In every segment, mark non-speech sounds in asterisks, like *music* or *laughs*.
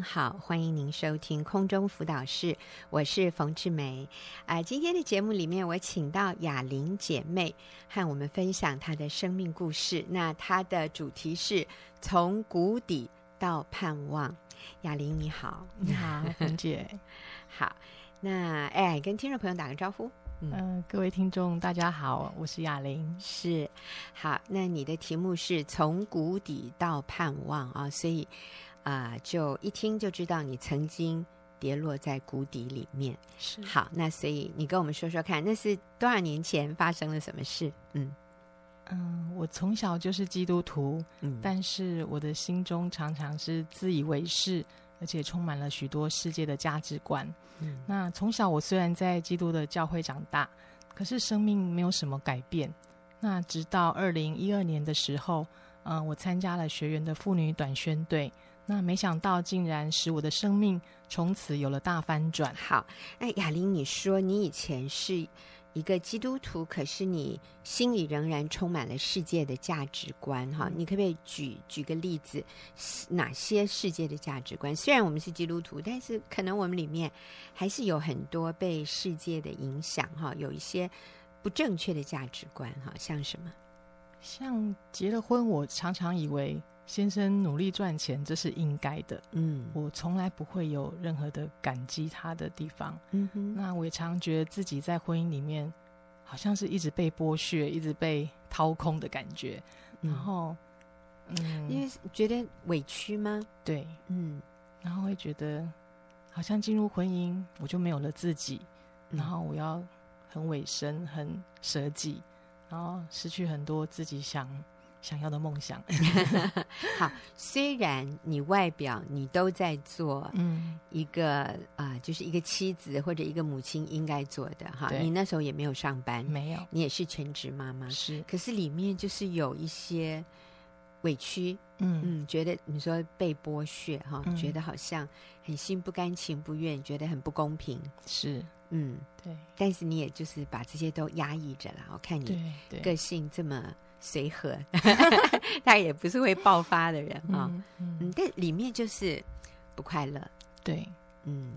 好，欢迎您收听空中辅导室，我是冯志梅。啊、呃，今天的节目里面，我请到雅玲姐妹和我们分享她的生命故事。那她的主题是从谷底到盼望。雅玲你好，你好，冯姐。*laughs* 好，那哎，跟听众朋友打个招呼。嗯、呃，各位听众大家好，我是雅玲。是，好，那你的题目是从谷底到盼望啊，所以。啊、呃，就一听就知道你曾经跌落在谷底里面。是，好，那所以你跟我们说说看，那是多少年前发生了什么事？嗯嗯，我从小就是基督徒，嗯，但是我的心中常常是自以为是，而且充满了许多世界的价值观。嗯，那从小我虽然在基督的教会长大，可是生命没有什么改变。那直到二零一二年的时候，嗯、呃，我参加了学员的妇女短宣队。那没想到，竟然使我的生命从此有了大翻转。好，那雅玲，你说你以前是一个基督徒，可是你心里仍然充满了世界的价值观，哈？你可不可以举举个例子，哪些世界的价值观？虽然我们是基督徒，但是可能我们里面还是有很多被世界的影响，哈，有一些不正确的价值观，哈，像什么？像结了婚，我常常以为。先生努力赚钱，这是应该的。嗯，我从来不会有任何的感激他的地方。嗯哼，那我也常觉得自己在婚姻里面，好像是一直被剥削，一直被掏空的感觉。然后，嗯，因为觉得委屈吗？对，嗯，然后会觉得好像进入婚姻，我就没有了自己，然后我要很委身、很舍己，然后失去很多自己想。想要的梦想，*laughs* *laughs* 好。虽然你外表你都在做，嗯，一个啊、呃，就是一个妻子或者一个母亲应该做的哈。你那时候也没有上班，没有，你也是全职妈妈，是。可是里面就是有一些委屈，嗯嗯，觉得你说被剥削哈，觉得好像很心不甘情不愿，觉得很不公平，是，嗯，对。但是你也就是把这些都压抑着了。我看你个性这么。随和，*laughs* 他也不是会爆发的人啊。嗯，嗯，嗯，但里面就是不快乐。对，嗯，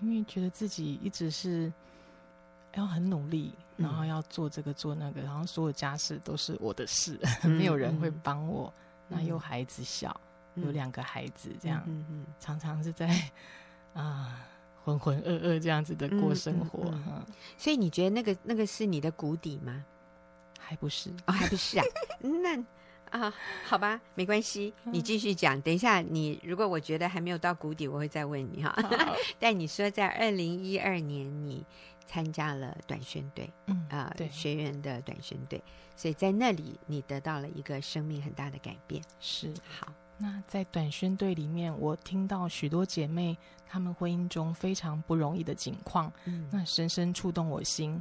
因为觉得自己一直是要很努力，然后要做这个做那个，然后所有家事都是我的事，嗯、*laughs* 没有人会帮我。嗯、那又孩子小，嗯、有两个孩子，这样，嗯嗯嗯、常常是在啊浑浑噩噩这样子的过生活。嗯嗯嗯嗯、所以你觉得那个那个是你的谷底吗？还不是哦，还不是啊？*laughs* 那啊，好吧，没关系，你继续讲。等一下，你如果我觉得还没有到谷底，我会再问你哈。*laughs* 但你说在二零一二年你参加了短宣队，嗯啊，呃、对，学员的短宣队，所以在那里你得到了一个生命很大的改变。是好，那在短宣队里面，我听到许多姐妹她们婚姻中非常不容易的境况，嗯，那深深触动我心。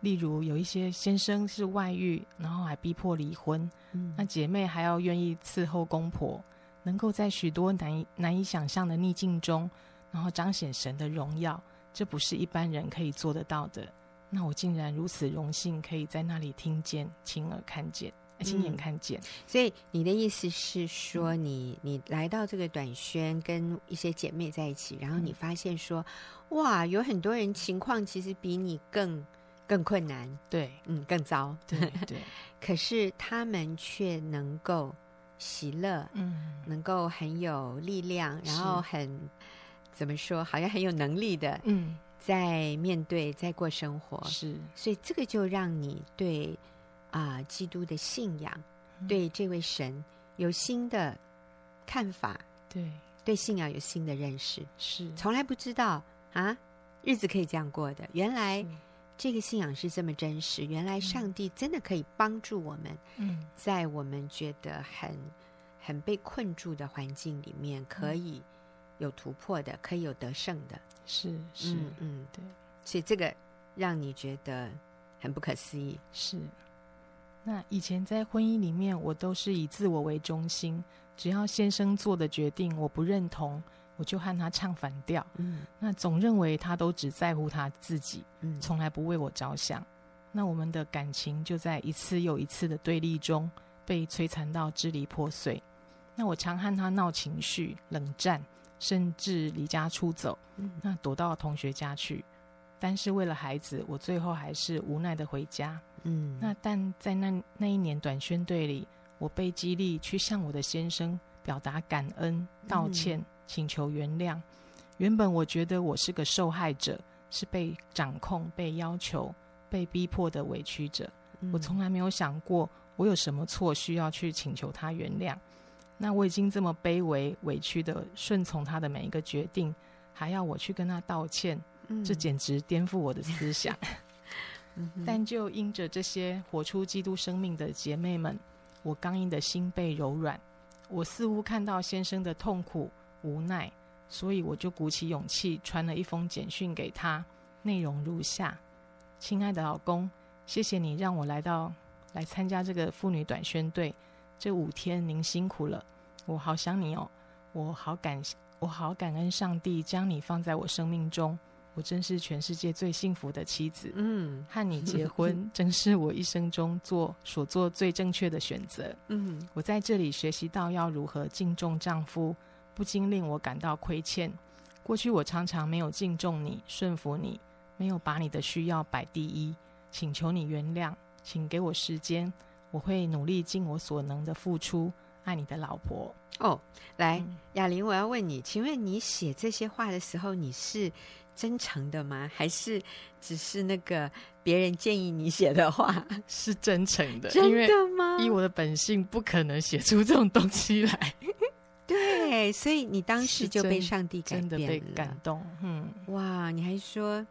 例如有一些先生是外遇，然后还逼迫离婚，嗯，那姐妹还要愿意伺候公婆，能够在许多难以难以想象的逆境中，然后彰显神的荣耀，这不是一般人可以做得到的。那我竟然如此荣幸，可以在那里听见、亲耳看见、亲眼看见。嗯，所以你的意思是说你，你你来到这个短宣，跟一些姐妹在一起，然后你发现说，嗯，哇，有很多人情况其实比你更。更困难，对，嗯，更糟，对对。*laughs* 可是他们却能够喜乐，嗯，能够很有力量，然后很怎么说，好像很有能力的，嗯，在面对，在过生活，是。所以这个就让你对啊、呃，基督的信仰，嗯、对这位神有新的看法，对，对信仰有新的认识，是。从来不知道啊，日子可以这样过的，原来。这个信仰是这么真实，原来上帝真的可以帮助我们，嗯，在我们觉得很很被困住的环境里面，可以有突破的，可以有得胜的，是是。嗯，嗯，对，所以这个让你觉得很不可思议。是，那以前在婚姻里面，我都是以自我为中心，只要先生做的决定我不认同。我就和他唱反调，嗯，那总认为他都只在乎他自己，嗯，从来不为我着想。那我们的感情就在一次又一次的对立中被摧残到支离破碎。那我常和他闹情绪、冷战，甚至离家出走，嗯、那躲到同学家去。但是为了孩子，我最后还是无奈的回家。嗯，那但在那那一年短宣队里，我被激励去向我的先生表达感恩、道歉、嗯、请求原谅。原本我觉得我是个受害者，是被掌控、被要求、被逼迫的委屈者。嗯、我从来没有想过我有什么错需要去请求他原谅。那我已经这么卑微、委屈的顺从他的每一个决定，还要我去跟他道歉。这简直颠覆我的思想，*laughs* *laughs* 但就因着这些活出基督生命的姐妹们，我刚硬的心被柔软。我似乎看到先生的痛苦无奈，所以我就鼓起勇气传了一封简讯给他，内容如下：亲爱的老公，谢谢你让我来到来参加这个妇女短宣队，这五天您辛苦了，我好想你哦，我好感我好感恩上帝将你放在我生命中。我真是全世界最幸福的妻子。嗯，和你结婚 *laughs* 真是我一生中做所做最正确的选择。嗯，我在这里学习到要如何敬重丈夫，不禁令我感到亏欠。过去我常常没有敬重你、顺服你，没有把你的需要摆第一。请求你原谅，请给我时间，我会努力尽我所能的付出，爱你的老婆。哦，来，雅玲，我要问你，请问你写这些话的时候，你是？真诚的吗？还是只是那个别人建议你写的话？*laughs* 是真诚的，真的吗？以我的本性，不可能写出这种东西来。对，所以你当时就被上帝改变了，真的被感动。嗯，哇，你还说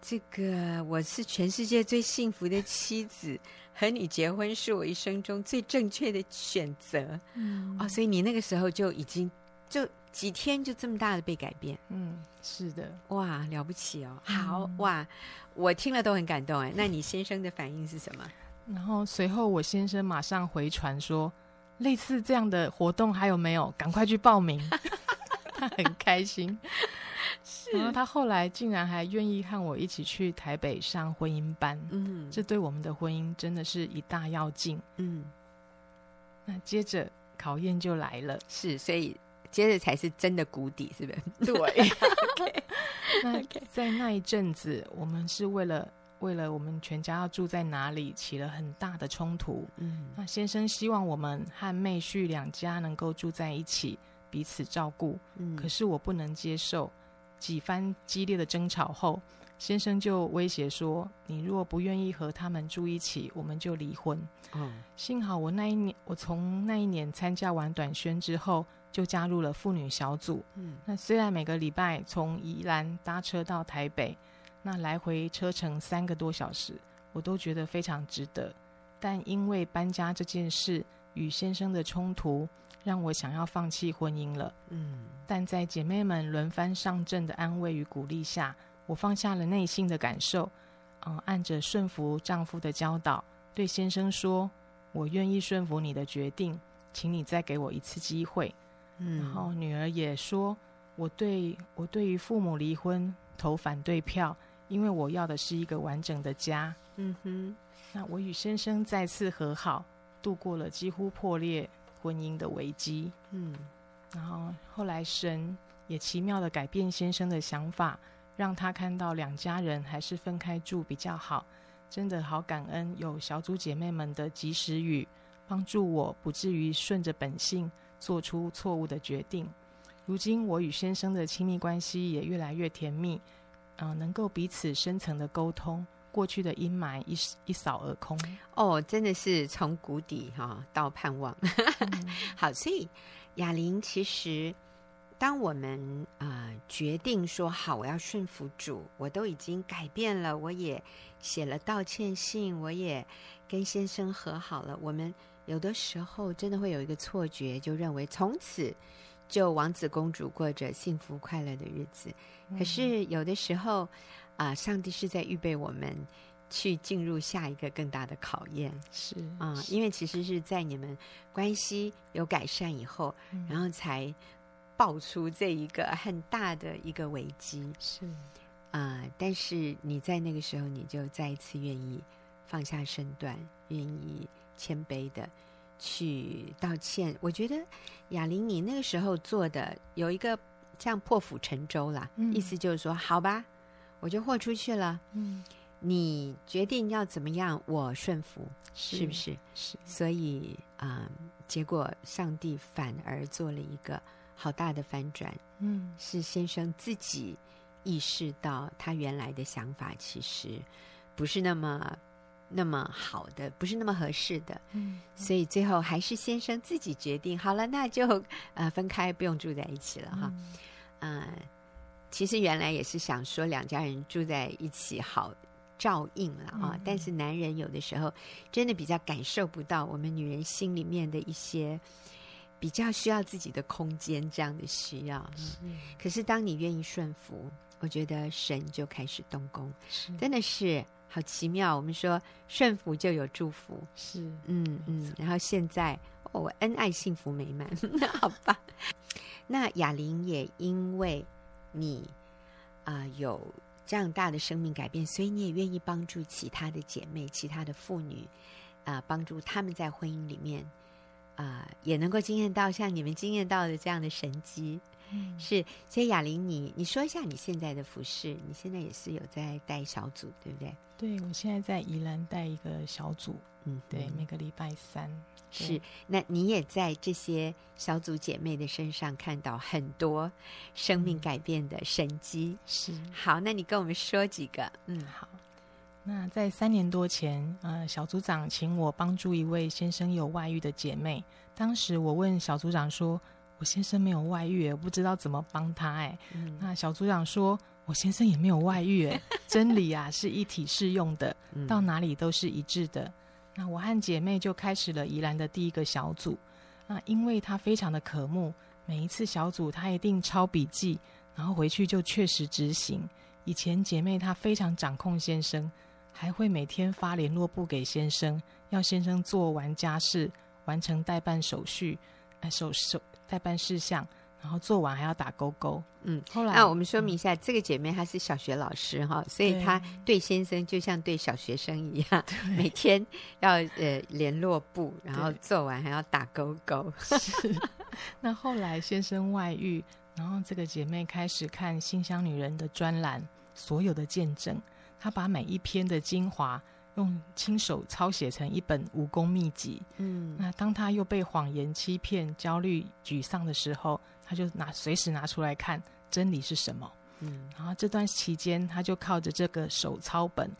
这个我是全世界最幸福的妻子，和你结婚是我一生中最正确的选择。嗯，哦，所以你那个时候就已经就。几天就这么大的被改变，嗯，是的，哇，了不起哦，好、嗯、哇，我听了都很感动哎。那你先生的反应是什么？然后随后我先生马上回传说，类似这样的活动还有没有？赶快去报名，*laughs* 他很开心。是然后他后来竟然还愿意和我一起去台北上婚姻班，嗯，这对我们的婚姻真的是一大要紧，嗯。那接着考验就来了，是，所以。接着才是真的谷底，是不是？对。*laughs* *laughs* 那在那一阵子，我们是为了为了我们全家要住在哪里起了很大的冲突。嗯，那先生希望我们和妹婿两家能够住在一起，彼此照顾。嗯，可是我不能接受。几番激烈的争吵后，先生就威胁说：“你若不愿意和他们住一起，我们就离婚。”嗯，幸好我那一年，我从那一年参加完短宣之后。就加入了妇女小组。嗯，那虽然每个礼拜从宜兰搭车到台北，那来回车程三个多小时，我都觉得非常值得。但因为搬家这件事与先生的冲突，让我想要放弃婚姻了。嗯，但在姐妹们轮番上阵的安慰与鼓励下，我放下了内心的感受，嗯，按着顺服丈夫的教导，对先生说：“我愿意顺服你的决定，请你再给我一次机会。”嗯然后女儿也说：“我对我对于父母离婚投反对票，因为我要的是一个完整的家。”嗯哼。那我与先生再次和好，度过了几乎破裂婚姻的危机。嗯。然后后来神也奇妙地改变先生的想法，让他看到两家人还是分开住比较好。真的好感恩有小组姐妹们的及时雨，帮助我不至于顺着本性。做出错误的决定。如今我与先生的亲密关系也越来越甜蜜，嗯、呃，能够彼此深层的沟通，过去的阴霾一一扫而空。哦，真的是从谷底哈、哦、到盼望。嗯、*laughs* 好，所以哑铃，其实当我们啊、呃、决定说好，我要顺服主，我都已经改变了，我也写了道歉信，我也跟先生和好了，我们。有的时候真的会有一个错觉，就认为从此就王子公主过着幸福快乐的日子。嗯、可是有的时候啊、呃，上帝是在预备我们去进入下一个更大的考验。是啊，呃、因为其实是在你们关系有改善以后，嗯、然后才爆出这一个很大的一个危机。是啊、呃，但是你在那个时候，你就再一次愿意放下身段，愿意。谦卑的去道歉，我觉得雅玲，你那个时候做的有一个像破釜沉舟啦，嗯、意思就是说，好吧，我就豁出去了。嗯，你决定要怎么样，我顺服，是，是不是？是。所以啊、嗯，结果上帝反而做了一个好大的反转。嗯，是先生自己意识到他原来的想法其实不是那么。那么好的不是那么合适的，嗯，所以最后还是先生自己决定好了，那就呃分开，不用住在一起了哈。嗯、呃，其实原来也是想说两家人住在一起好照应了啊，嗯、但是男人有的时候真的比较感受不到我们女人心里面的一些比较需要自己的空间这样的需要。是可是当你愿意顺服，我觉得神就开始动工，是真的是。好奇妙，我们说顺服就有祝福，是，嗯嗯，然后现在哦，恩爱幸福美满，那 *laughs* 好吧。那雅玲也因为你啊、呃、有这样大的生命改变，所以你也愿意帮助其他的姐妹、其他的妇女啊、呃，帮助他们在婚姻里面啊、呃、也能够经验到像你们经验到的这样的神机。嗯、是，所以雅玲，你你说一下你现在的服饰，你现在也是有在带小组，对不对？对，我现在在宜兰带一个小组，嗯，对，每个礼拜三。是，那你也在这些小组姐妹的身上看到很多生命改变的神迹。是，好，那你跟我们说几个？嗯，好。那在三年多前，呃，小组长请我帮助一位先生有外遇的姐妹。当时我问小组长说。我先生没有外遇，我不知道怎么帮他。哎，嗯、那小组长说，我先生也没有外遇。哎，*laughs* 真理啊是一体适用的，嗯、到哪里都是一致的。那我和姐妹就开始了宜兰的第一个小组。那因为他非常的渴慕，每一次小组他一定抄笔记，然后回去就确实执行。以前姐妹她非常掌控先生，还会每天发联络簿给先生，要先生做完家事，完成代办手续，哎，手手。代办事项，然后做完还要打勾勾。嗯，后来那我们说明一下，嗯、这个姐妹她是小学老师哈，所以她对先生就像对小学生一样，*laughs* 每天要呃联络簿，然后做完还要打勾勾。是。*laughs* 那后来先生外遇，然后这个姐妹开始看《新乡女人》的专栏，所有的见证，她把每一篇的精华。用亲手抄写成一本武功秘籍。嗯，那当他又被谎言欺骗、焦虑、沮丧的时候，他就拿随时拿出来看真理是什么。嗯，然后这段期间，他就靠着这个手抄本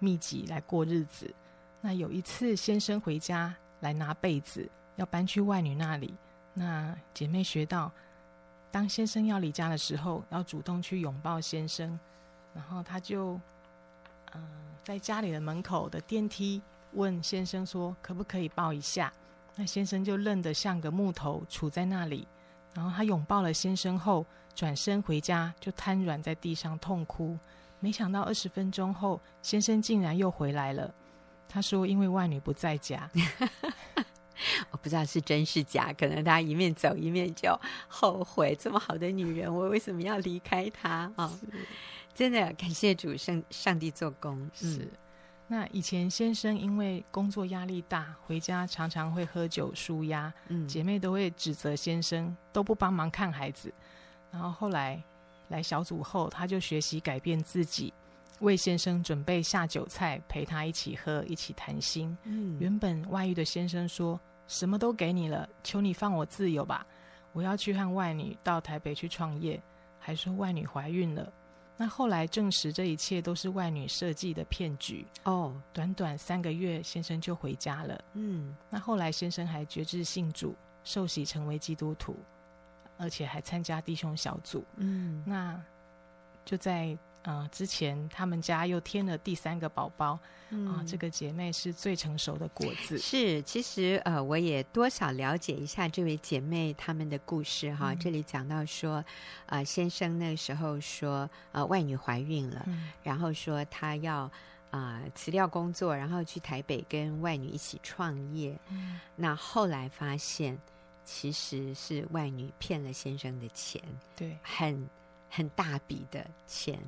秘籍来过日子。那有一次，先生回家来拿被子，要搬去外女那里。那姐妹学到，当先生要离家的时候，要主动去拥抱先生。然后他就。嗯，在家里的门口的电梯问先生说：“可不可以抱一下？”那先生就愣得像个木头，杵在那里。然后他拥抱了先生后，转身回家就瘫软在地上痛哭。没想到二十分钟后，先生竟然又回来了。他说：“因为外女不在家。*laughs* ”我不知道是真是假，可能他一面走一面就后悔：这么好的女人，我为什么要离开她啊？哦真的感谢主，上上帝做工。是，那以前先生因为工作压力大，回家常常会喝酒舒压。嗯，姐妹都会指责先生都不帮忙看孩子。然后后来来小组后，他就学习改变自己，为先生准备下酒菜，陪他一起喝，一起谈心。嗯，原本外遇的先生说什么都给你了，求你放我自由吧，我要去和外女到台北去创业，还说外女怀孕了。那后来证实这一切都是外女设计的骗局哦。短短三个月，先生就回家了。嗯，那后来先生还决志信主，受洗成为基督徒，而且还参加弟兄小组。嗯，那就在。啊、呃，之前他们家又添了第三个宝宝，啊、嗯呃，这个姐妹是最成熟的果子。是，其实呃，我也多少了解一下这位姐妹她们的故事哈。嗯、这里讲到说，啊、呃，先生那时候说，呃，外女怀孕了，嗯、然后说他要啊、呃、辞掉工作，然后去台北跟外女一起创业。嗯、那后来发现，其实是外女骗了先生的钱，对，很很大笔的钱。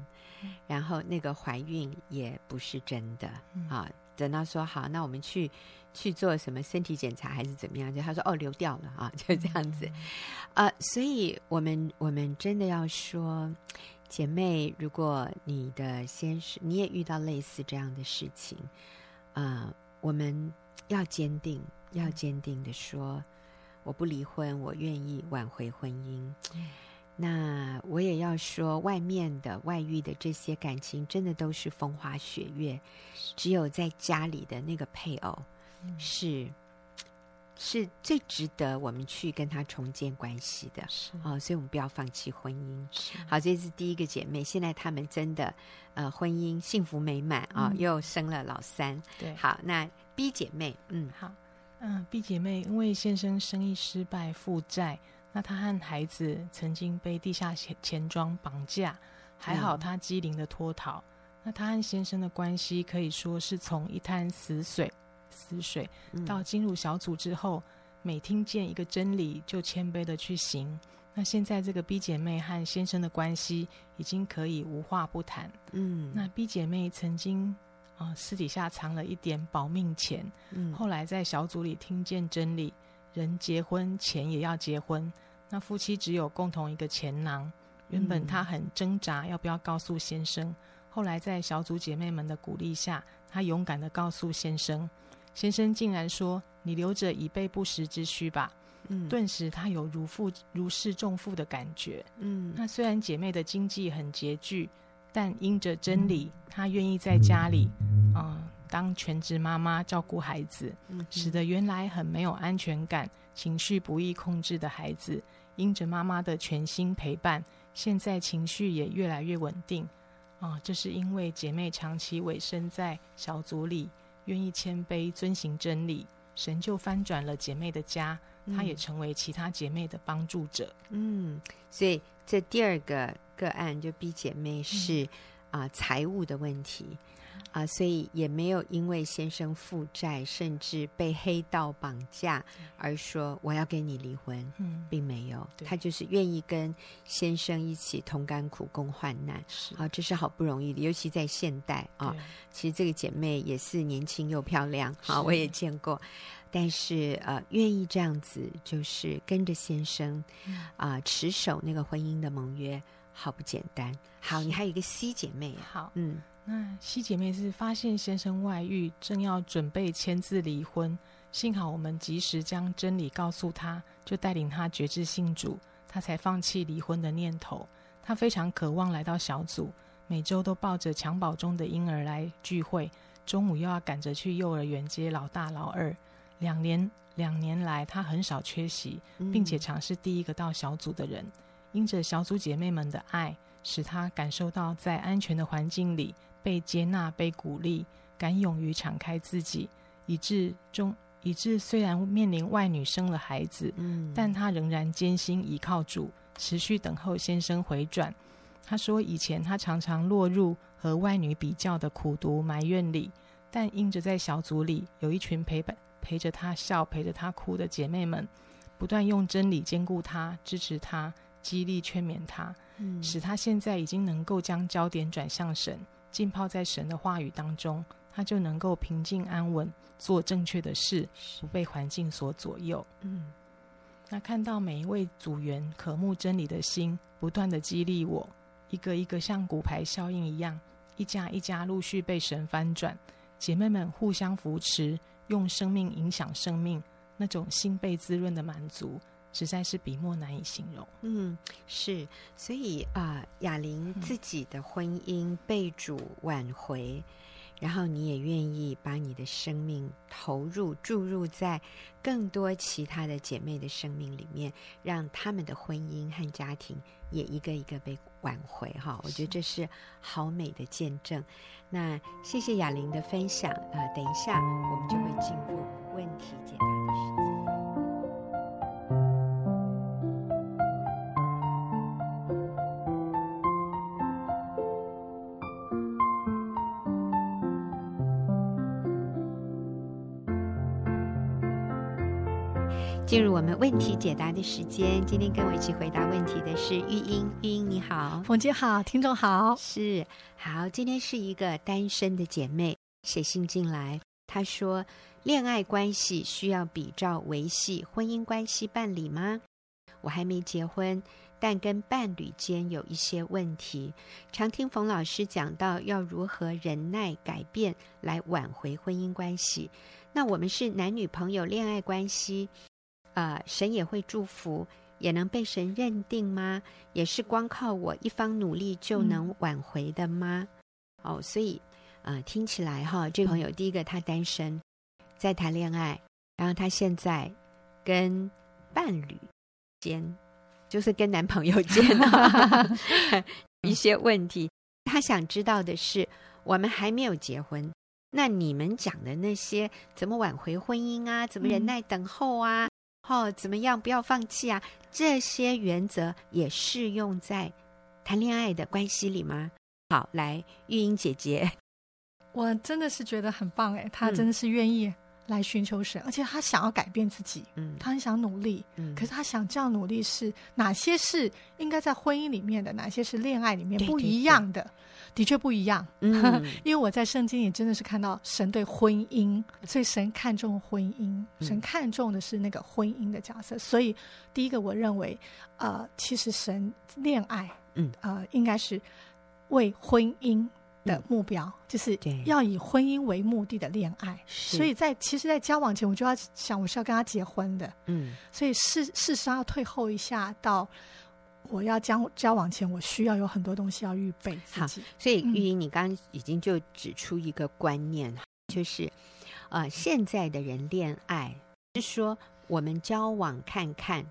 然后那个怀孕也不是真的、嗯、啊，等到说好，那我们去去做什么身体检查还是怎么样？就他说哦，流掉了啊，*laughs* 就这样子。呃，所以我们我们真的要说，姐妹，如果你的先生你也遇到类似这样的事情，啊、呃，我们要坚定，要坚定的说，我不离婚，我愿意挽回婚姻。那我也要说，外面的外遇的这些感情，真的都是风花雪月。只有在家里的那个配偶，是是最值得我们去跟他重建关系的。是哦，所以我们不要放弃婚姻。好，这是第一个姐妹。现在他们真的呃，婚姻幸福美满啊，哦，又生了老三。对，好，那 B 姐妹，嗯，好，嗯，B 姐妹因为先生生意失败负债。那他和孩子曾经被地下钱钱庄绑架，还好他机灵的脱逃。嗯、那他和先生的关系可以说是从一滩死水，死水到进入小组之后，每听见一个真理就谦卑的去行。那现在这个 B 姐妹和先生的关系已经可以无话不谈。嗯，那 B 姐妹曾经啊、呃、私底下藏了一点保命钱，嗯，后来在小组里听见真理。人结婚，钱也要结婚。那夫妻只有共同一个钱囊。原本她很挣扎，要不要告诉先生。嗯、后来在小组姐妹们的鼓励下，她勇敢的告诉先生。先生竟然说：“你留着以备不时之需吧。”嗯，顿时她有如负如释重负的感觉。嗯，那虽然姐妹的经济很拮据，但因着真理，她愿意在家里，啊、呃。当全职妈妈照顾孩子，使得原来很没有安全感、情绪不易控制的孩子，因着妈妈的全心陪伴，现在情绪也越来越稳定。啊，这是因为姐妹长期委身在小组里，愿意谦卑遵行真理，神就翻转了姐妹的家，她也成为其他姐妹的帮助者。嗯，所以这第二个个案就 B 姐妹是啊、嗯呃、财务的问题。啊，所以也没有因为先生负债，甚至被黑道绑架而说我要跟你离婚，嗯，并没有，他就是愿意跟先生一起同甘苦、共患难。是啊，这是好不容易的，尤其在现代啊。其实这个姐妹也是年轻又漂亮，啊，我也见过。但是呃，愿意这样子，就是跟着先生啊，持守那个婚姻的盟约，好不简单。好，你还有一个 C 姐妹，好，嗯。那西姐妹是发现先生外遇，正要准备签字离婚，幸好我们及时将真理告诉她，就带领她决志信主，她才放弃离婚的念头。她非常渴望来到小组，每周都抱着襁褓中的婴儿来聚会，中午又要赶着去幼儿园接老大老二。两年两年来，她很少缺席，并且常是第一个到小组的人。因着小组姐妹们的爱，使他感受到在安全的环境里。被接纳、被鼓励，敢勇于敞开自己，以致中以致虽然面临外女生了孩子，嗯，但他仍然艰辛依靠主，持续等候先生回转。他说，以前他常常落入和外女比较的苦读埋怨里，但因着在小组里有一群陪伴、陪着他笑、陪着他哭的姐妹们，不断用真理兼顾他、支持他、激励劝勉他，嗯，使他现在已经能够将焦点转向神。浸泡在神的话语当中，他就能够平静安稳，做正确的事，不被环境所左右。嗯，那看到每一位组员渴慕真理的心，不断的激励我，一个一个像骨牌效应一样，一家一家陆续被神翻转，姐妹们互相扶持，用生命影响生命，那种心被滋润的满足。实在是笔墨难以形容。嗯，是，所以啊，雅琳自己的婚姻被主挽回，嗯，然后你也愿意把你的生命投入注入在更多其他的姐妹的生命里面，让他们的婚姻和家庭也一个一个被挽回。哈，我觉得这是好美的见证。那谢谢雅琳的分享。呃，等一下我们就会进入问题解答的时进入我们问题解答的时间，今天跟我一起回答问题的是玉英。玉英你好，冯姐好，听众好，是好。今天是一个单身的姐妹，写信进来，她说：“恋爱关系需要比照维系婚姻关系办理吗？我还没结婚，但跟伴侣间有一些问题，常听冯老师讲到要如何忍耐改变来挽回婚姻关系。那我们是男女朋友恋爱关系，啊、呃，神也会祝福。”也能被神认定吗？也是光靠我一方努力就能挽回的吗？嗯、哦，所以，呃，听起来哈，这个朋友第一个他单身，在谈恋爱，然后他现在跟伴侣间，就是跟男朋友间 *laughs* 一些问题。他想知道的是，我们还没有结婚，那你们讲的那些怎么挽回婚姻啊？怎么忍耐等候啊？嗯哦，怎么样？不要放弃啊！这些原则也适用在谈恋爱的关系里吗？好，来，玉英姐姐，*laughs* 我真的是觉得很棒哎，她真的是愿意来寻求神，嗯、而且她想要改变自己，嗯，她很想努力，嗯，可是她想这样努力是哪些是应该在婚姻里面的，哪些是恋爱里面不一样的？对对对的确不一样，嗯，*laughs* 因为我在圣经也真的是看到神对婚姻，所以神看重婚姻，神看重的是那个婚姻的角色。所以第一个，我认为，呃，其实神恋爱，嗯，呃，应该是为婚姻的目标，就是要以婚姻为目的的恋爱。所以在其实，在交往前，我就要想我是要跟他结婚的，嗯，所以事事实上要退后一下到。我要交交往前，我需要有很多东西要预备自己。好，所以玉英，你刚刚已经就指出一个观念，嗯、就是，呃，现在的人恋爱是说我们交往看看，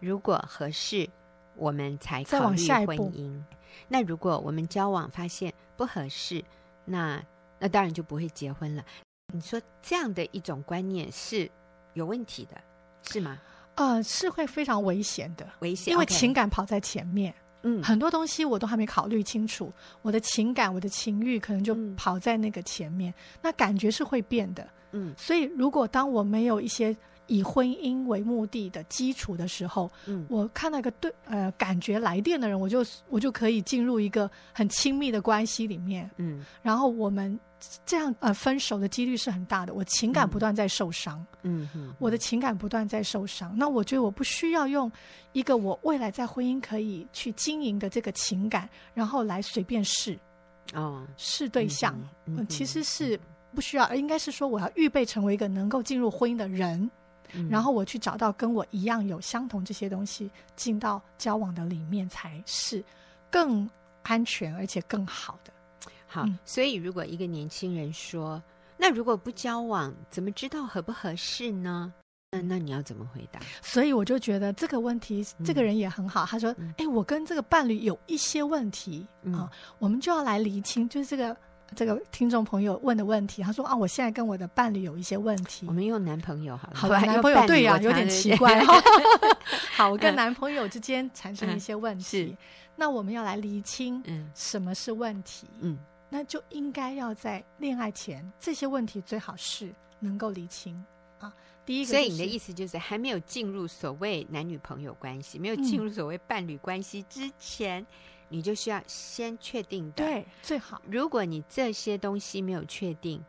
如果合适，我们才考虑婚姻。那如果我们交往发现不合适，那那当然就不会结婚了。你说这样的一种观念是有问题的，是吗？呃，是会非常危险的，危险，因为情感跑在前面。嗯很多东西我都还没考虑清楚，我的情感、我的情欲可能就跑在那个前面。嗯，那感觉是会变的。嗯，所以如果当我没有一些以婚姻为目的的基础的时候，嗯，我看到一个对呃感觉来电的人，我就我就可以进入一个很亲密的关系里面。嗯，然后我们。这样呃，分手的几率是很大的。我情感不断在受伤，嗯哼，我的情感不断在受伤。那我觉得我不需要用一个我未来在婚姻可以去经营的这个情感，然后来随便试哦，试对象。嗯，其实是不需要，应该是说我要预备成为一个能够进入婚姻的人，然后我去找到跟我一样有相同这些东西，进到交往的里面才是更安全而且更好的。好，所以如果一个年轻人说：“那如果不交往，怎么知道合不合适呢？”那那你要怎么回答？所以我就觉得这个问题，这个人也很好。他说：“哎，我跟这个伴侣有一些问题啊，我们就要来厘清。”就是这个这个听众朋友问的问题。他说：“啊，我现在跟我的伴侣有一些问题。”我们用男朋友好了，好吧？男朋友对呀，有点奇怪。*laughs* 好，我跟男朋友之间产生一些问题，那我们要来厘清，嗯，什么是问题？嗯。那就应该要在恋爱前，这些问题最好是能够厘清啊。第一个，所以你的意思就是，还没有进入所谓男女朋友关系，没有进入所谓伴侣关系之前，嗯，你就需要先确定的。对，最好。如果你这些东西没有确定，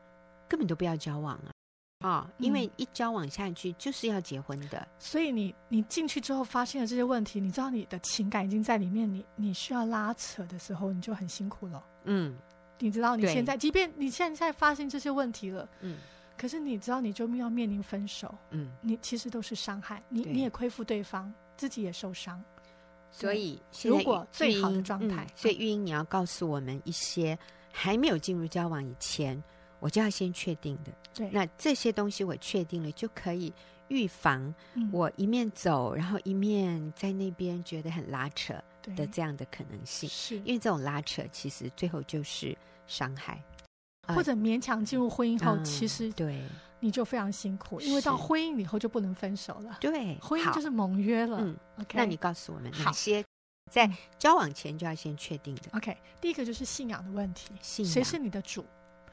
根本都不要交往啊！啊，因为一交往下去就是要结婚的。嗯，所以你你进去之后发现了这些问题，你知道你的情感已经在里面，你你需要拉扯的时候，你就很辛苦了。嗯。你知道你现在，即便你现在发现这些问题了，嗯，可是你知道你就要面临分手，嗯，你其实都是伤害，你你也亏负对方，自己也受伤，所以如果最好的状态，嗯，所以玉英你要告诉我们一些还没有进入交往以前，我就要先确定的，对，那这些东西我确定了就可以预防我一面走，然后一面在那边觉得很拉扯的这样的可能性，是。因为这种拉扯其实最后就是。伤害，或者勉强进入婚姻后，嗯、其实对你就非常辛苦，因为到婚姻以后就不能分手了。对，婚姻就是盟约了。嗯，OK，那你告诉我们哪些在交往前就要先确定的？OK，第一个就是信仰的问题，信，谁是你的主？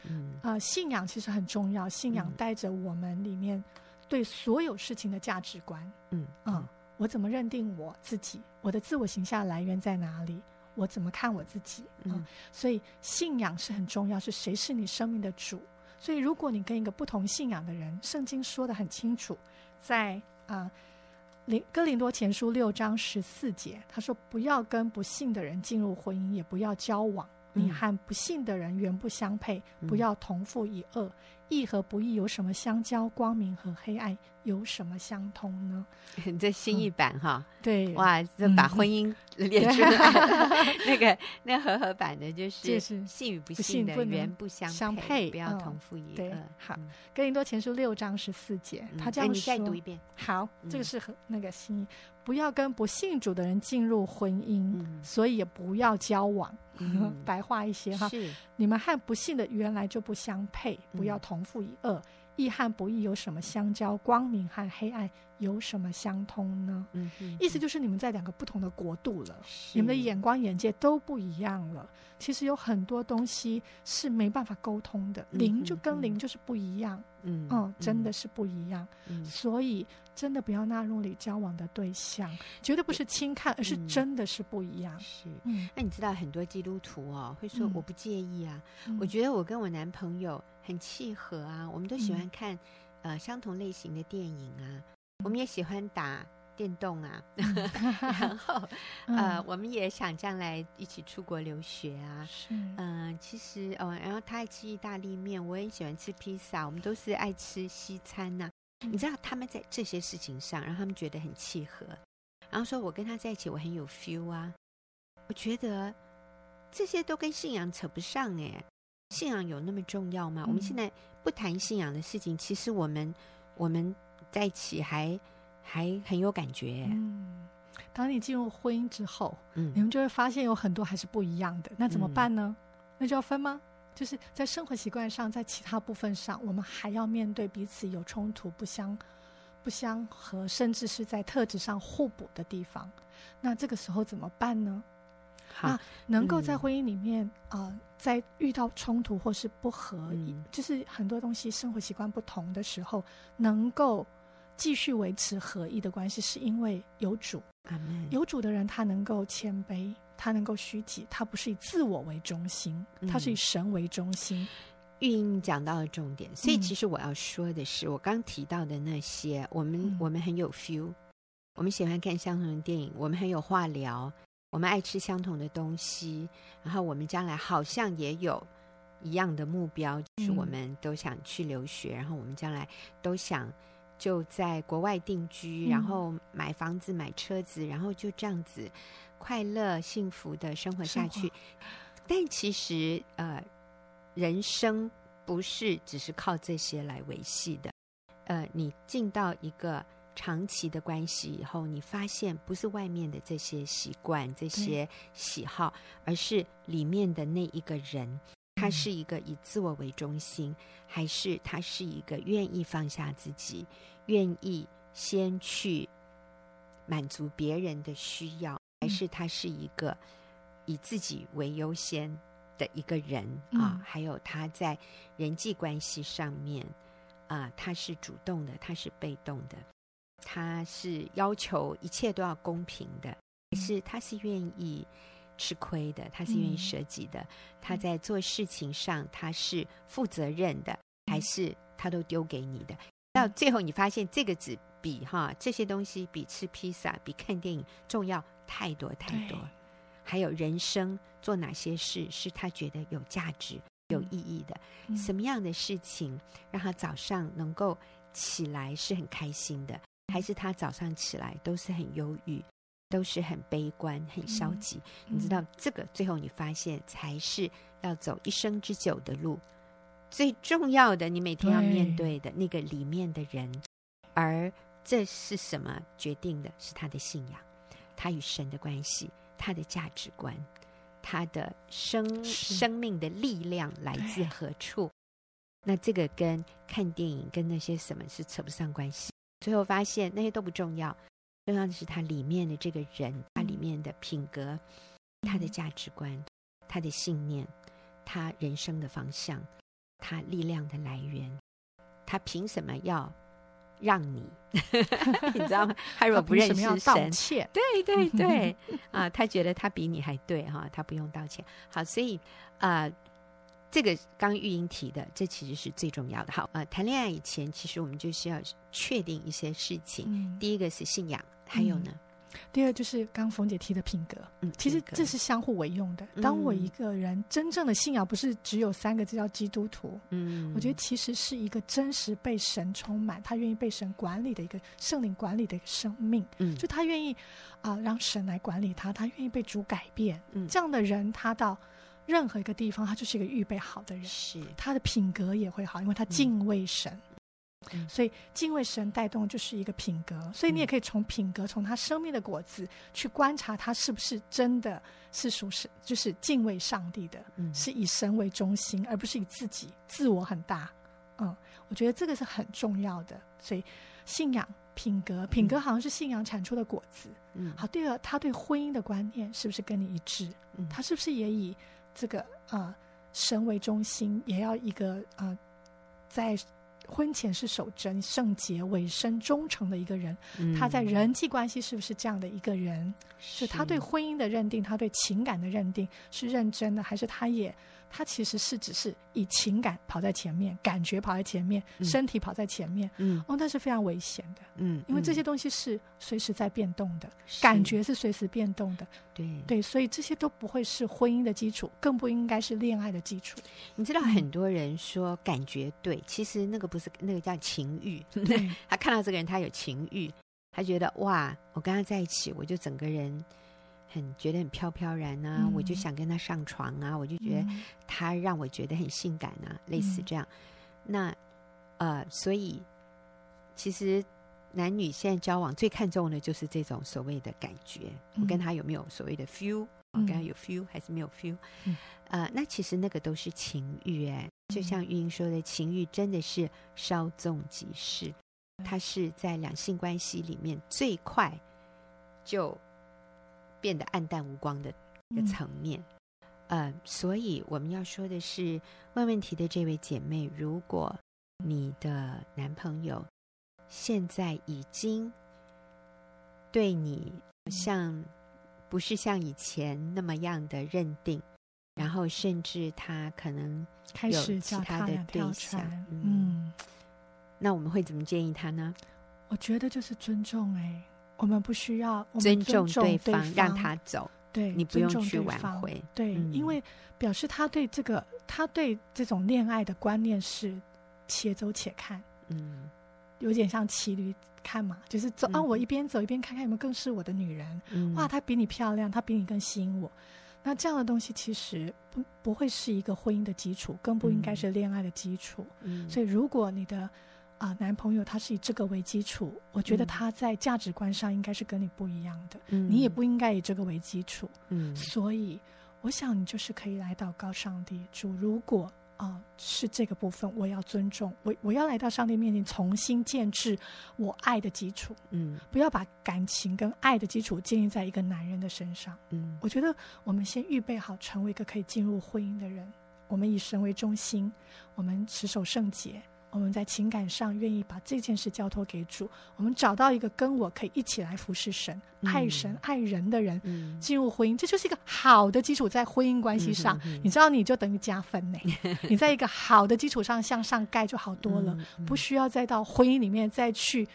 嗯，呃，信仰其实很重要，信仰带着我们里面对所有事情的价值观。嗯嗯，我怎么认定我自己？我的自我形象来源在哪里？我怎么看我自己？嗯，所以信仰是很重要，是谁是你生命的主？所以，如果你跟一个不同信仰的人，圣经说的很清楚，在啊，林哥林多前书六章十四节，他说：“不要跟不信的人进入婚姻，也不要交往。你和不信的人原不相配，不要同父一轭。义和不义有什么相交？光明和黑暗有什么相通呢？” *laughs* 这新译版哈，对，哇，这把婚姻 *laughs* 列出来，*laughs* 那个那和合版的就是信与不信的缘不相配，不要同负一轭。好，哥林多前书六章十四节，他这样说。你再读一遍。好，这个是和那个新译，不要跟不信主的人进入婚姻，所以也不要交往。*laughs* 白话一些哈，是你们和不信的原来就不相配，不要同父一轭。义和不义有什么相交？光明和黑暗有什么相通呢？嗯哼，意思就是你们在两个不同的国度了，你们的眼光眼界都不一样了。其实有很多东西是没办法沟通的，灵就跟灵就是不一样。嗯，嗯，真的是不一样。嗯，所以真的不要纳入你交往的对象，绝对不是轻看，而是真的是不一样。是，嗯，那你知道很多基督徒哦会说我不介意啊，我觉得我跟我男朋友。很契合啊，我们都喜欢看，嗯、呃，相同类型的电影啊，我们也喜欢打电动啊，*laughs* 嗯、然后呃，嗯、我们也想将来一起出国留学啊，是。嗯、呃，其实哦，然后他爱吃意大利面，我也喜欢吃披萨，我们都是爱吃西餐呐、你知道他们在这些事情上，让他们觉得很契合，然后说我跟他在一起，我很有 feel 啊，我觉得这些都跟信仰扯不上哎。信仰有那么重要吗？嗯、我们现在不谈信仰的事情，其实我们我们在一起还还很有感觉。嗯，当你进入婚姻之后，嗯，你们就会发现有很多还是不一样的。那怎么办呢？嗯、那就要分吗？就是在生活习惯上，在其他部分上，我们还要面对彼此有冲突、不相不相合，甚至是在特质上互补的地方。那这个时候怎么办呢？好那能够在婚姻里面啊、嗯呃，在遇到冲突或是不合，嗯、就是很多东西生活习惯不同的时候，能够继续维持合一的关系，是因为有主。有主的人，他能够谦卑，他能够虚己，他不是以自我为中心，他是以神为中心。玉英讲到了重点，所以其实我要说的是，嗯、我刚提到的那些，我们、嗯、我们很有 feel，我们喜欢看相同的电影，我们很有话聊。我们爱吃相同的东西，然后我们将来好像也有一样的目标，就是我们都想去留学，嗯、然后我们将来都想就在国外定居，嗯、然后买房子、买车子，然后就这样子快乐幸福的生活下去。但其实，呃，人生不是只是靠这些来维系的。呃，你进到一个。长期的关系以后，你发现不是外面的这些习惯、这些喜好，而是里面的那一个人，他是一个以自我为中心，还是他是一个愿意放下自己，愿意先去满足别人的需要，还是他是一个以自己为优先的一个人啊？还有他在人际关系上面啊，他是主动的，他是被动的。他是要求一切都要公平的，可是他是愿意吃亏的？他是愿意舍己的？嗯、他在做事情上他是负责任的，还是他都丢给你的？到最后你发现这个只比哈这些东西比吃披萨、比看电影重要太多太多。还有人生做哪些事是他觉得有价值、有意义的？嗯、什么样的事情让他早上能够起来是很开心的？还是他早上起来都是很忧郁，都是很悲观、很消极。你知道这个最后你发现才是要走一生之久的路，最重要的，你每天要面对的那个里面的人。而这是什么决定的？是他的信仰，他与神的关系，他的价值观，他的生生命的力量来自何处？那这个跟看电影跟那些什么是扯不上关系。最后发现那些都不重要，重要的是他里面的这个人，他里面的品格，他的价值观，他的信念，他人生的方向，他力量的来源，他凭什么要让你？*laughs* 你知道吗？他如 *laughs* 果不认识神，道歉。对对 *laughs* 对，啊，他觉得他比你还对哈，他不用道歉。好，所以啊、呃，这个刚玉英提的，这其实是最重要的。好，呃，谈恋爱以前，其实我们就需要确定一些事情。嗯、第一个是信仰，还有呢？嗯。第二就是刚冯姐提的品格，嗯，其实这是相互为用的。当我一个人真正的信仰不是只有三个字叫基督徒，嗯，我觉得其实是一个真实被神充满，他愿意被神管理的一个圣灵管理的一个生命，嗯，就他愿意啊、呃、让神来管理他，他愿意被主改变，嗯，这样的人他到任何一个地方，他就是一个预备好的人，是。他的品格也会好，因为他敬畏神。嗯。所以敬畏神带动就是一个品格，所以你也可以从品格，从他生命的果子去观察他是不是真的是属神，就是敬畏上帝的，是以神为中心，而不是以自己。自我很大。嗯，我觉得这个是很重要的。所以信仰、品格，品格好像是信仰产出的果子。嗯，好，第二，他对婚姻的观念是不是跟你一致？他是不是也以这个呃神为中心，也要一个呃在。婚前是守贞、圣洁、委身、忠诚的一个人，嗯、他在人际关系是不是这样的一个人？是他对婚姻的认定，他对情感的认定是认真的，还是他也？他其实是只是以情感跑在前面，感觉跑在前面，嗯、身体跑在前面。嗯，哦，那是非常危险的。嗯，因为这些东西是随时在变动的，感觉是随时变动的。对对，所以这些都不会是婚姻的基础，更不应该是恋爱的基础。你知道，很多人说感觉对，嗯、其实那个不是那个叫情欲。对 *laughs* 他看到这个人，他有情欲，他觉得哇，我跟他在一起，我就整个人。很觉得很飘飘然啊，嗯、我就想跟他上床啊，我就觉得他让我觉得很性感啊，嗯、类似这样。那呃，所以其实男女现在交往最看重的就是这种所谓的感觉，嗯、我跟他有没有所谓的 feel，我跟他有 feel 还是没有 feel？嗯、呃，那其实那个都是情欲哎，就像玉英说的，情欲真的是稍纵即逝，它是在两性关系里面最快就。变得暗淡无光的一个层面，嗯、呃，所以我们要说的是，问问题的这位姐妹，如果你的男朋友现在已经对你像不是像以前那么样的认定，然后甚至他可能有其他的对象，嗯，嗯，那我们会怎么建议他呢？我觉得就是尊重哎、欸。我们不需要尊重对方，让他走。对，你不用去挽回。对，因为表示他对这个，他对这种恋爱的观念是且走且看。嗯，有点像骑驴看马，就是走啊，我一边走一边看看有没有更是我的女人。哇，她比你漂亮，她比你更吸引我。那这样的东西其实不不会是一个婚姻的基础，更不应该是恋爱的基础。嗯，所以如果你的。啊、呃，男朋友他是以这个为基础，我觉得他在价值观上应该是跟你不一样的，嗯、你也不应该以这个为基础。嗯，所以我想你就是可以来祷告上帝主，如果啊、呃、是这个部分，我要尊重我，我要来到上帝面前重新建制我爱的基础。嗯，不要把感情跟爱的基础建立在一个男人的身上。嗯，我觉得我们先预备好成为一个可以进入婚姻的人，我们以神为中心，我们持守圣洁。我们在情感上愿意把这件事交托给主，我们找到一个跟我可以一起来服侍神、嗯、爱神、爱人的人，嗯、进入婚姻，这就是一个好的基础。在婚姻关系上，嗯、哼哼你知道，你就等于加分呢。你在一个好的基础上向上盖就好多了，不需要再到婚姻里面再去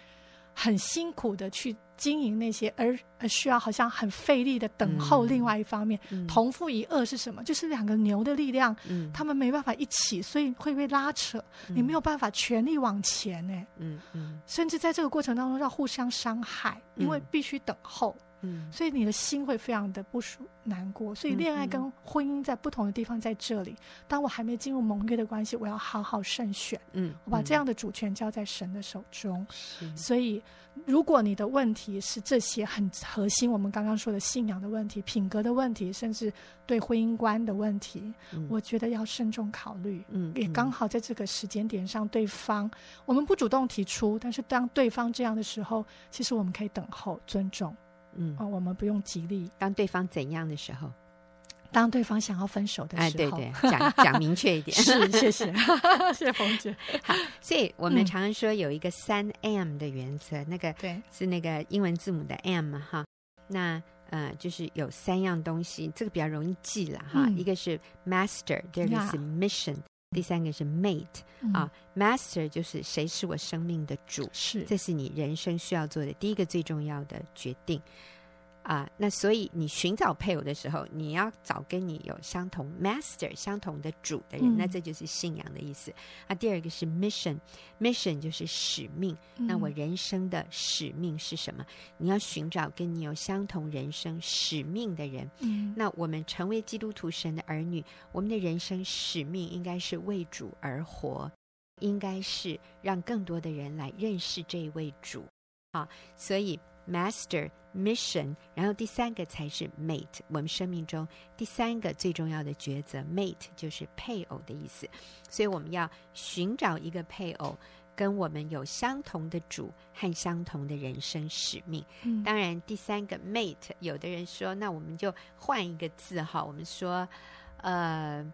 很辛苦的去。经营那些，而而需要好像很费力的等候。另外一方面，同父异母是什么？就是两个牛的力量，嗯、他们没办法一起，所以会被拉扯。嗯、你没有办法全力往前呢。嗯嗯，甚至在这个过程当中要互相伤害，因为必须等候。嗯，所以你的心会非常的不舒难过。所以恋爱跟婚姻在不同的地方在这里。当我还没进入盟约的关系，我要好好慎选。嗯，我把这样的主权交在神的手中。是，所以如果你的问题是这些很核心，我们刚刚说的信仰的问题、品格的问题，甚至对婚姻观的问题，我觉得要慎重考虑。嗯，也刚好在这个时间点上，对方我们不主动提出，但是当对方这样的时候，其实我们可以等候、尊重。嗯，哦，我们不用极力。当对方怎样的时候？当对方想要分手的时候，哎，对对，讲讲明确一点。*laughs* 是，谢谢，*laughs* 谢谢冯姐。好，所以我们常常说有一个三 M 的原则，那个对是那个英文字母的 M 哈。那呃，就是有三样东西，这个比较容易记了哈。嗯、一个是 master，第二个是 mission，、yeah. 第三个是 mate、嗯、啊。master 就是谁是我生命的主，是，这是你人生需要做的第一个最重要的决定。啊，那所以你寻找配偶的时候，你要找跟你有相同 master 相同的主的人，嗯、那这就是信仰的意思。啊，第二个是 mission，mission 就是使命、嗯。那我人生的使命是什么？你要寻找跟你有相同人生使命的人。嗯，那我们成为基督徒神的儿女，我们的人生使命应该是为主而活，应该是让更多的人来认识这一位主。啊，所以 master。mission，然后第三个才是 mate。我们生命中第三个最重要的抉择，mate 就是配偶的意思。所以我们要寻找一个配偶，跟我们有相同的主和相同的人生使命。嗯、当然，第三个 mate，有的人说，那我们就换一个字哈，我们说，呃，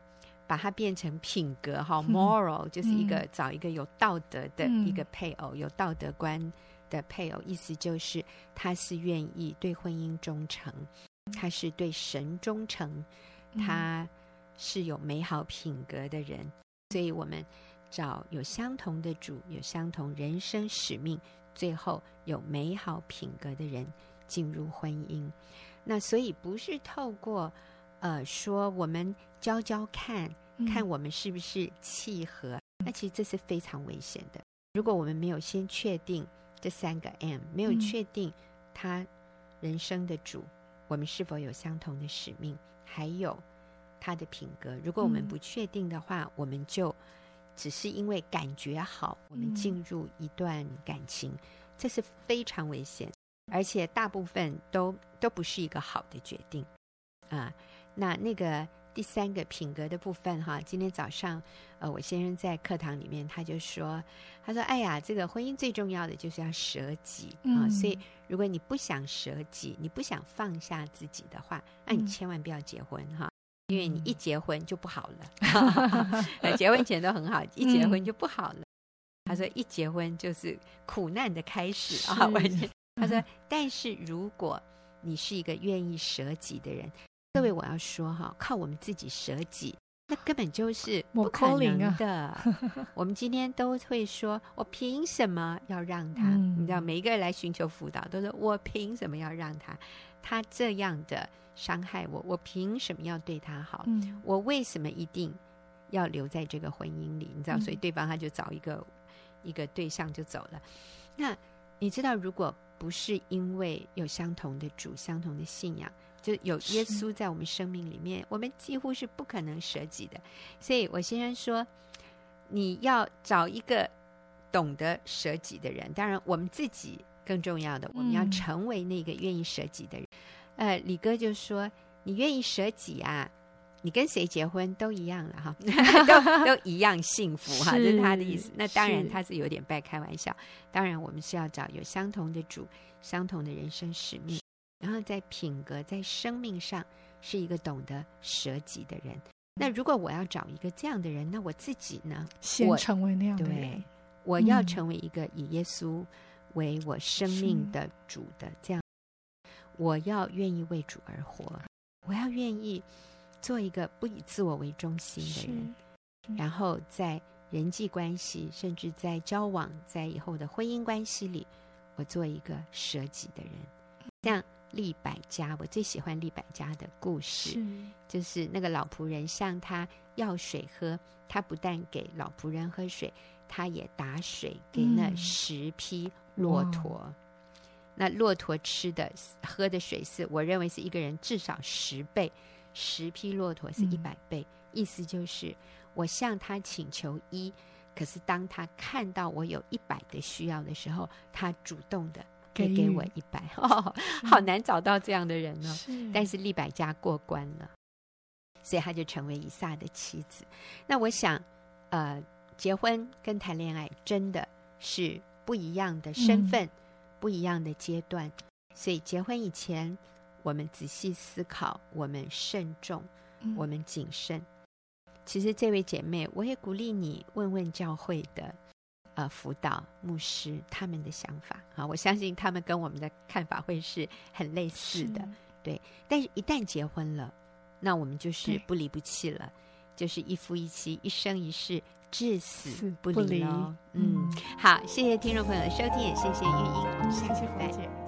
把它变成品格哈，*laughs* moral，就是一个、嗯、找一个有道德的一个配偶，嗯、有道德观。的配偶，意思就是他是愿意对婚姻忠诚，他是对神忠诚，他是有美好品格的人。所以，我们找有相同的主，有相同人生使命，最后有美好品格的人进入婚姻。那所以不是透过呃说我们教教看看我们是不是契合，那其实这是非常危险的。如果我们没有先确定。这三个 M 没有确定他人生的主，嗯，我们是否有相同的使命，还有他的品格。如果我们不确定的话，嗯，我们就只是因为感觉好，我们进入一段感情，嗯，这是非常危险，而且大部分都都不是一个好的决定啊。那那个。第三个品格的部分哈，今天早上，呃，我先生在课堂里面他就说，他说：“哎呀，这个婚姻最重要的就是要舍己啊，嗯，所以如果你不想舍己，你不想放下自己的话，那你千万不要结婚哈，因为你一结婚就不好了，嗯、*laughs* *laughs* 结婚前都很好，一结婚就不好了。嗯”他说：“一结婚就是苦难的开始啊。”他说：“但是如果你是一个愿意舍己的人。”各位，我要说哈，靠我们自己舍己，那根本就是不可能的。*laughs* 我们今天都会说，我凭什么要让他？你知道，每一个人来寻求辅导，都说我凭什么要让他？他这样的伤害我，我凭什么要对他好？我为什么一定要留在这个婚姻里？你知道，所以对方他就找一个一个对象就走了。那你知道，如果不是因为有相同的主、相同的信仰，就有耶稣在我们生命里面，我们几乎是不可能舍己的。所以我先生说，你要找一个懂得舍己的人。当然，我们自己更重要的，我们要成为那个愿意舍己的人。嗯、呃，李哥就说，你愿意舍己啊，你跟谁结婚都一样了哈，*laughs* 都 *laughs* 都一样幸福哈，这是他的意思。那当然他是有点半开玩笑。当然，我们是要找有相同的主，相同的人生使命。然后在品格、在生命上是一个懂得舍己的人。那如果我要找一个这样的人，那我自己呢？先成为那样的人。对，我要成为一个以耶稣为我生命的主的这样。我要愿意为主而活，我要愿意做一个不以自我为中心的人。然后在人际关系，甚至在交往，在以后的婚姻关系里，我做一个舍己的人，这样。利百家，我最喜欢利百家的故事，是就是那个老仆人向他要水喝，他不但给老仆人喝水，他也打水给那十匹骆驼。嗯、那骆驼吃的喝的水是，我认为是一个人至少十倍，十匹骆驼是一百倍，嗯。意思就是我向他请求一，可是当他看到我有一百的需要的时候，他主动的。给给我一百哦，*laughs* 好难找到这样的人呢。但是利百加过关了，所以他就成为以撒的妻子。那我想，呃，结婚跟谈恋爱真的是不一样的身份，嗯、不一样的阶段。所以结婚以前，我们仔细思考，我们慎重，我们谨慎。嗯、其实这位姐妹，我也鼓励你问问教会的。呃，辅导牧师他们的想法啊，我相信他们跟我们的看法会是很类似的。对。但是，一旦结婚了，那我们就是不离不弃了，就是一夫一妻，一生一世，至死不离喽。嗯，好，谢谢听众朋友的收听，也谢谢玉英，我们下期再见。